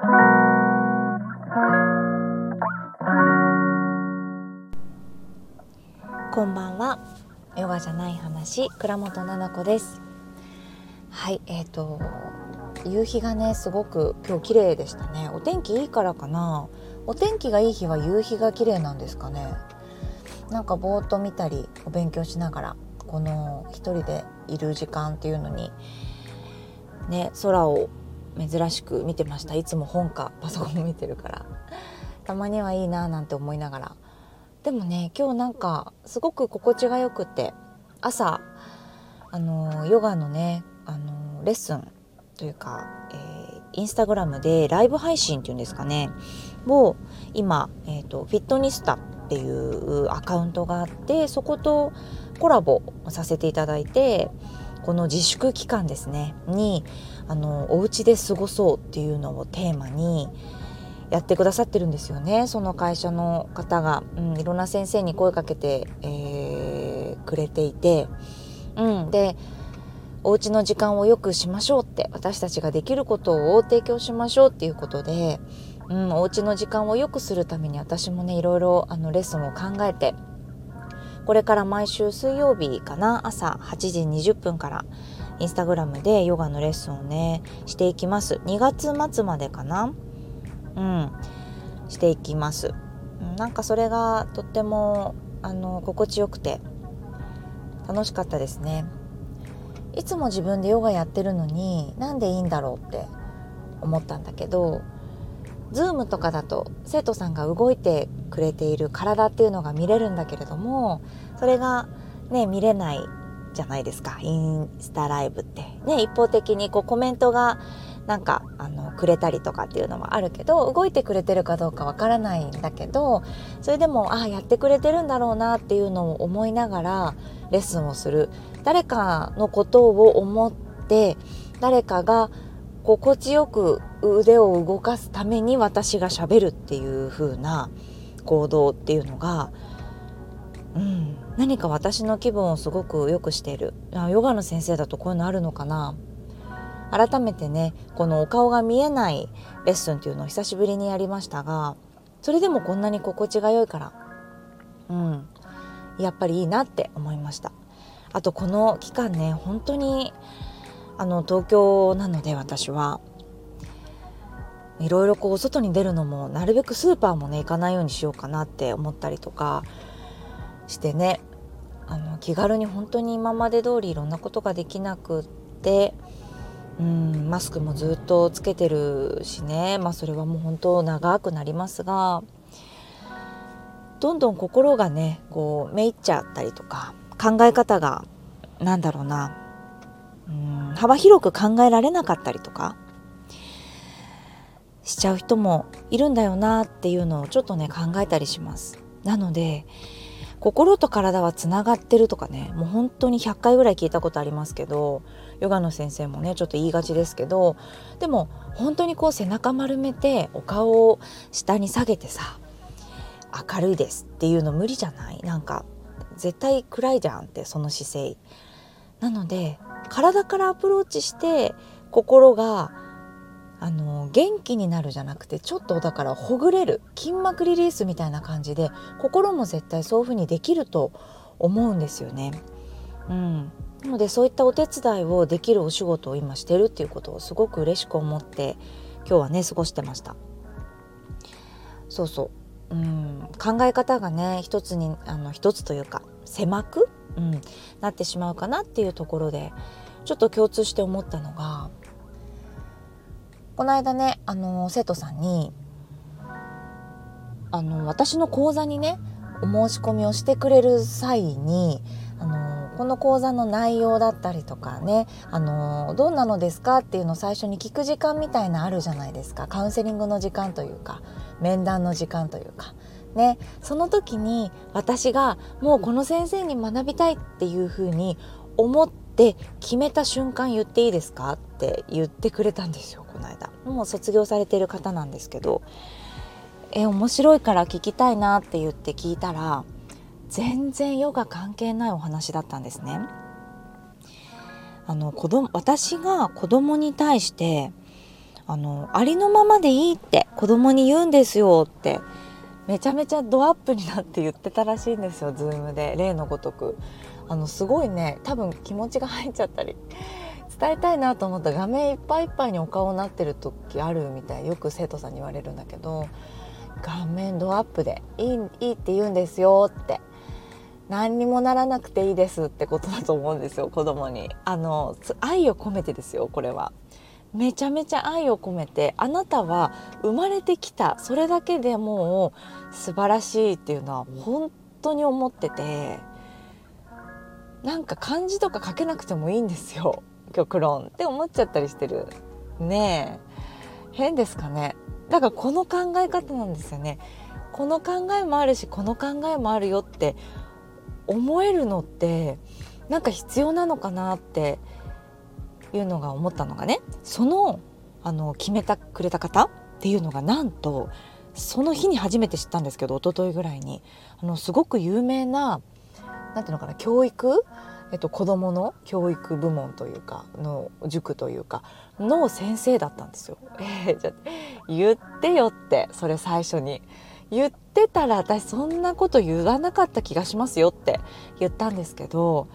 こんばんは。ヨガじゃない話倉本奈々子です。はいえーと夕日がねすごく今日綺麗でしたね。お天気いいからかな。お天気がいい日は夕日が綺麗なんですかね。なんかぼーっと見たりお勉強しながらこの一人でいる時間っていうのにね空を珍しく見てました。いつも本かパソコン見てるから。たまにはいいななんて思いながら。でもね今日なんかすごく心地がよくて朝あのヨガのねあのレッスンというか、えー、インスタグラムでライブ配信っていうんですかねを今、えーと、フィットニスタっていうアカウントがあってそことコラボさせていただいてこの自粛期間ですねにあのお家で過ごそうっていうのをテーマにやってくださってるんですよね。その会社の方が、うん、いろんな先生に声かけて、えー、くれていて、うん、でお家の時間を良くしましょうって私たちができることを提供しましょうっていうことで、うん、お家の時間を良くするために私もねいろいろあのレッスンを考えてこれから毎週水曜日かな？朝8時20分からインスタグラムでヨガのレッスンをねしていきます2月末までかな？うん、していきます。なんかそれがとってもあの心地よくて楽しかったですね。いつも自分でヨガやってるのになんでいいんだろうって思ったんだけど Zoom とかだと生徒さんが動いてくれている体っていうのが見れるんだけれどもそれがね見れないじゃないですか。インスタライブって。ね一方的にこうコメントがなんかあのくれたりとかっていうのもあるけど動いてくれてるかどうかわからないんだけどそれでもああやってくれてるんだろうなっていうのを思いながらレッスンをする。誰かのことを思って誰かが心地よく腕を動かすために私がしゃべるっていう風な行動っていうのが、うん、何か私の気分をすごく良くしている。ヨガの先生だとこういうのあるのかな。改めてねこのお顔が見えないレッスンっていうのを久しぶりにやりましたがそれでもこんなに心地が良いからうんやっぱりいいなって思いました。あとこの期間ね本当にあの東京なので私はいろいろこう外に出るのもなるべくスーパーもね行かないようにしようかなって思ったりとかしてね。あの気軽に本当に今まで通りいろんなことができなくってうんマスクもずっとつけてるしね、まあ、それはもう本当長くなりますがどんどん心がねこうめいっちゃったりとか考え方がなんだろうなうん幅広く考えられなかったりとかしちゃう人もいるんだよなっていうのをちょっとね考えたりします。なので心と体はつながってるとかねもう本当に100回ぐらい聞いたことありますけどヨガの先生もねちょっと言いがちですけどでも本当にこう背中丸めてお顔を下に下げてさ明るいですっていうの無理じゃない？なんか絶対暗いじゃんってその姿勢なので体からアプローチして心があの元気になるじゃなくてちょっとだからほぐれる筋膜リリースみたいな感じで心も絶対そういうふうにできると思うんですよね。うん、なのでそういったお手伝いをできるお仕事を今してるっていうことをすごく嬉しく思って今日はね過ごしてました。そうそう、うん、考え方がね一つにあの一つというか狭く、うん、なってしまうかなっていうところでちょっと共通して思ったのがこの間ねあの生徒さんにあの私の講座にねお申し込みをしてくれる際にあのこの講座の内容だったりとかねあのどんなのですかっていうのを最初に聞く時間みたいなあるじゃないですか。カウンセリングの時間というか面談の時間というか。ね、その時に私がもうこの先生に学びたいっていうふうに思って決めた瞬間言っていいですかって言ってくれたんですよ。の間。もう卒業されてる方なんですけどえ面白いから聞きたいなって言って聞いたら全然ヨガ関係ないお話だったんですね。あの子供私が子供に対してあのありのままでいいって子供に言うんですよってめちゃめちゃドアップになって言ってたらしいんですよズームで。例のごとく。あのすごいね多分気持ちが入っちゃったり伝えたいなと思った画面いっぱいいっぱいにお顔になってる時あるみたい。よく生徒さんに言われるんだけど顔面ドアップでいいいいって言うんですよって何にもならなくていいですってことだと思うんですよ子供に。あの愛を込めてですよこれは。めちゃめちゃ愛を込めて。あなたは生まれてきたそれだけでもう素晴らしいっていうのは本当に思ってて。なんか漢字とか書けなくてもいいんですよ。極論って思っちゃったりしてる。ねえ。変ですかね。だからこの考え方なんですよね。この考えもあるしこの考えもあるよって思えるのってなんか必要なのかなっていうのが思ったのがね。そのあの決めたくれた方っていうのがなんとその日に初めて知ったんですけど一昨日ぐらいに。あのすごく有名ななんていうのかな教育えっと、子どもの教育部門というかの塾というかの先生だったんですよ。えー、じゃ言ってよってそれ最初に言ってたら私そんなこと言わなかった気がしますよって言ったんですけど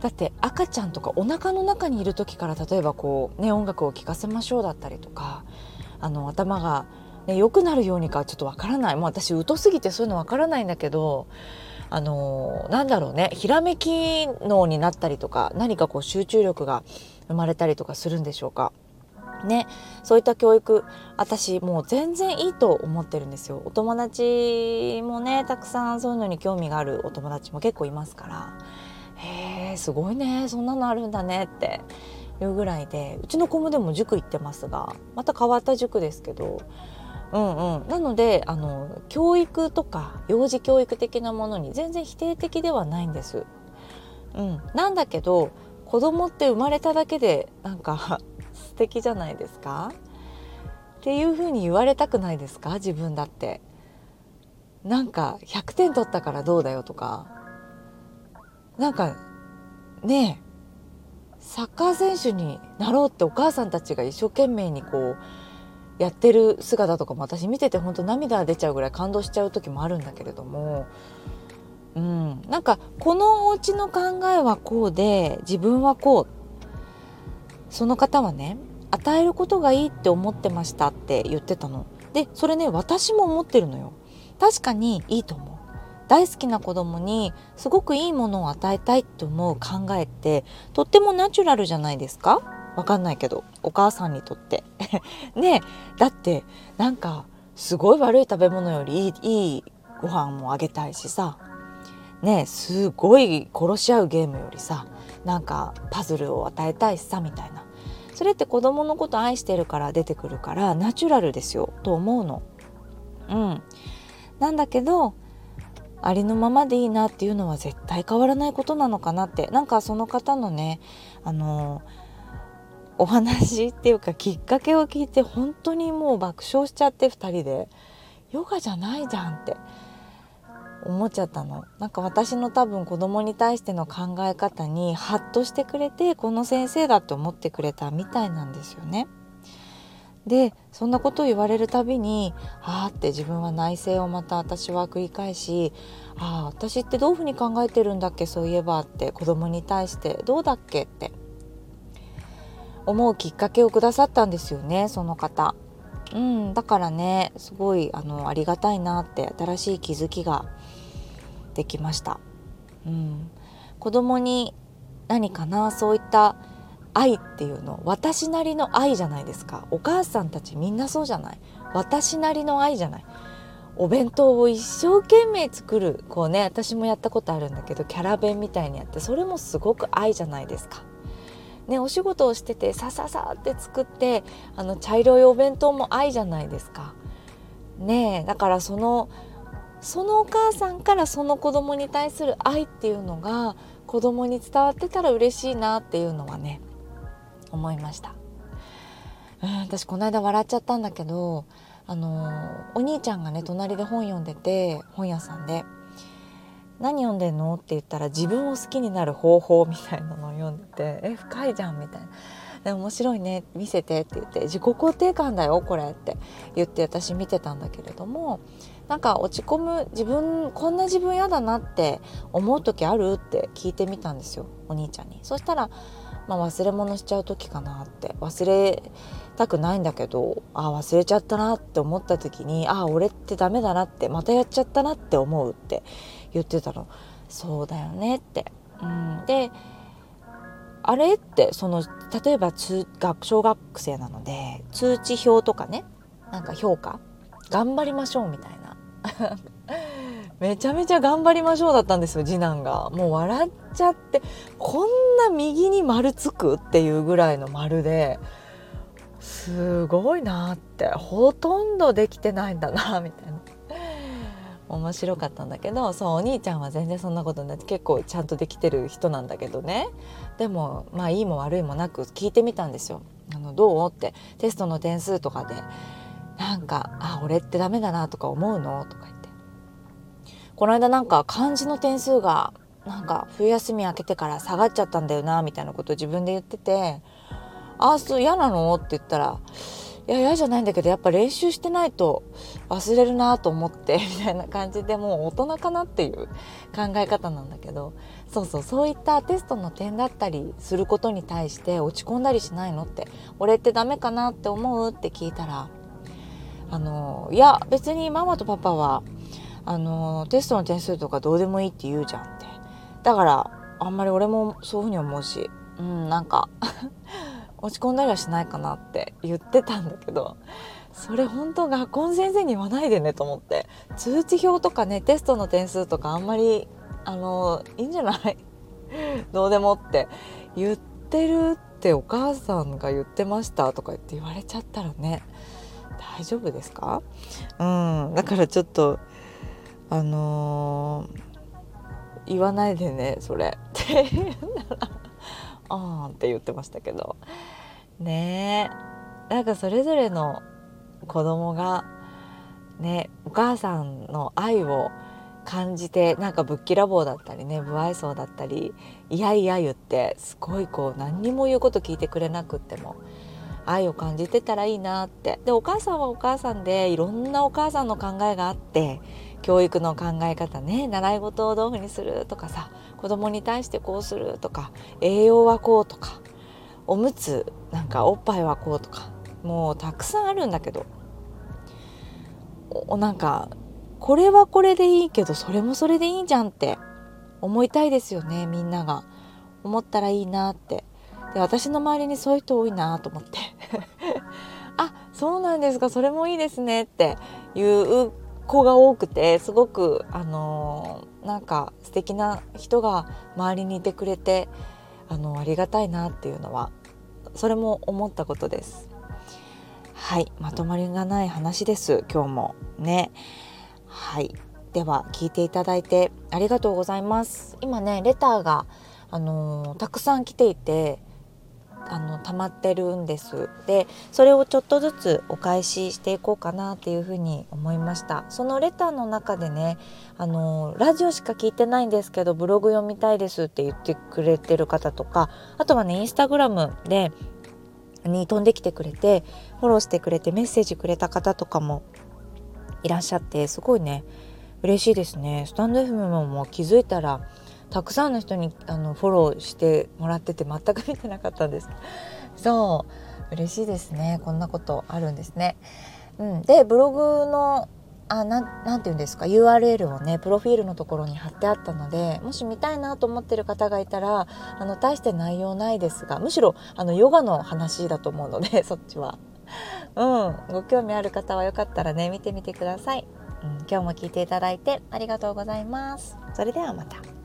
だって赤ちゃんとかお腹の中にいる時から例えばこう、ね、音楽を聴かせましょうだったりとかあの頭が、ね、良くなるようにかちょっとわからないもう私疎すぎてそういうのわからないんだけどあのなんだろうねひらめき脳になったりとか何かこう集中力が生まれたりとかするんでしょうか。ね、そういった教育私もう全然いいと思ってるんですよお友達もねたくさんそういうのに興味があるお友達も結構いますからへえすごいねそんなのあるんだねっていうぐらいでうちの子もでも塾行ってますがまた変わった塾ですけどうんうん、なのであの教育とか幼児教育的なものに全然否定的ではないんです。うん、なんだけど子供って生まれただけでなんか 素敵じゃないですか？っていうふうに言われたくないですか？自分だって。なんか100点取ったからどうだよとか。なんかねえサッカー選手になろうってお母さんたちが一生懸命にこうやってる姿とかも私見てて本当涙出ちゃうぐらい感動しちゃう時もあるんだけれども、うん、なんかこのお家の考えはこうで自分はこうその方はね与えることがいいって思ってましたって言ってたの。でそれね私も思ってるのよ。確かにいいと思う。大好きな子供にすごくいいものを与えたいって思う考えってとってもナチュラルじゃないですか？わかんないけどお母さんにとって。ねだってなんかすごい悪い食べ物よりいいいいご飯もあげたいしさ。ねすごい殺し合うゲームよりさなんかパズルを与えたいしさみたいな。それって子供のこと愛してるから出てくるからナチュラルですよと思うの。うん、なんだけどありのままでいいなっていうのは絶対変わらないことなのかなって。なんかその方のねあのーお話っていうかきっかけを聞いて本当にもう爆笑しちゃって2人でヨガじゃないじゃんって思っちゃったのなんか私の多分子供に対しての考え方にハッとしてくれてこの先生だって思ってくれたみたいなんですよね。でそんなことを言われるたびに「ああ」って自分は内省をまた私は繰り返し「ああ私ってどういうふうに考えてるんだっけそういえば」って子供に対して「どうだっけ?」って思うきっかけをくださったんですよねその方。うん、だからねすごいあのありがたいなって新しい気づきができました。うん、子供に何かなそういった愛っていうの私なりの愛じゃないですか。お母さんたちみんなそうじゃない。私なりの愛じゃない。お弁当を一生懸命作るこうね私もやったことあるんだけどキャラ弁みたいにやってそれもすごく愛じゃないですか。ね、お仕事をしててさささって作ってあの茶色いお弁当も愛じゃないですか。ねえだからそのそのお母さんからその子供に対する愛っていうのが子供に伝わってたら嬉しいなっていうのはね思いました。うん私この間笑っちゃったんだけどあのお兄ちゃんがね隣で本読んでて本屋さんで何読んでんの?」って言ったら自分を好きになる方法みたいなのを読んでて「え深いじゃん」みたいな。で面白いね見せてって言って自己肯定感だよこれって言って私見てたんだけれどもなんか落ち込む自分こんな自分嫌だなって思う時あるって聞いてみたんですよお兄ちゃんにそしたら、まあ、忘れ物しちゃう時かなって忘れたくないんだけどあ忘れちゃったなって思った時にあ俺ってダメだなってまたやっちゃったなって思うって言ってたの。そうだよねって。うん、であれってその例えば通学小学生なので通知表とかね。なんか評価。頑張りましょうみたいな。めちゃめちゃ頑張りましょうだったんですよ次男が。もう笑っちゃって。こんな右に丸つくっていうぐらいの丸で。すごいなって。ほとんどできてないんだなみたいな。面白かったんだけどそうお兄ちゃんは全然そんなことない。結構ちゃんとできてる人なんだけどね。でもまあいいも悪いもなく聞いてみたんですよ。あのどう？って。テストの点数とかで。なんか「あ俺ってダメだな」とか思うの？とか言って。この間なんか漢字の点数がなんか冬休み明けてから下がっちゃったんだよなみたいなことを自分で言ってて「ああそう嫌なの?」って言ったら「いや嫌じゃないんだけどやっぱ練習してないと忘れるなと思って」みたいな感じでもう大人かなっていう考え方なんだけどそうそうそういったテストの点だったりすることに対して落ち込んだりしないのって「俺ってダメかなって思う?」って聞いたらあのいや別にママとパパはあのテストの点数とかどうでもいいって言うじゃんってだからあんまり俺もそういうふうに思うしうんなんか 落ち込んだりはしないかなって言ってたんだけどそれ本当学校の先生に言わないでねと思って通知表とかねテストの点数とかあんまりあのいいんじゃない？どうでもって言ってるってお母さんが言ってましたとか言って言われちゃったらね大丈夫ですか？うんだからちょっとあのー、言わないでねそれ。って言うな。らあーんって言ってましたけど。ねえ。なんかそれぞれの子供がねお母さんの愛を感じてなんかぶっきらぼうだったりね不愛想だったりいやいや言ってすごいこう何にも言うこと聞いてくれなくっても愛を感じてたらいいなって。でお母さんはお母さんでいろんなお母さんの考えがあって教育の考え方ね習い事をどういうふうにするとかさ子供に対してこうするとか栄養はこうとかおむつなんかおっぱいはこうとかもうたくさんあるんだけどおなんかこれはこれでいいけどそれもそれでいいじゃんって思いたいですよねみんなが。思ったらいいなって。で私の周りにそういう人多いなと思って。あそうなんですかそれもいいですねっていう子が多くてすごくあの、なんか素敵な人が周りにいてくれてあのありがたいなっていうのはそれも思ったことです。はいまとまりがない話です今日もねはいでは聞いていただいてありがとうございます今ねレターがあのー、たくさん来ていてあの溜まってるんです。でそれをちょっとずつお返ししていこうかなっていうふうに思いました。そのレターの中でねあのラジオしか聞いてないんですけどブログ読みたいですって言ってくれてる方とかあとはねインスタグラムでに飛んできてくれてフォローしてくれてメッセージくれた方とかもいらっしゃってすごいね嬉しいですね。スタンド FM も気づいたらたくさんの人にあのフォローしてもらってて全く見てなかったんです。そう。嬉しいですね。こんなことあるんですね、うん、でブログのあななんて言うんですか？URL をねプロフィールのところに貼ってあったのでもし見たいなと思ってる方がいたらあの大して内容ないですがむしろあのヨガの話だと思うので そっちは。うん。ご興味ある方はよかったらね見てみてください、うん、今日も聞いていただいてありがとうございます。それではまた。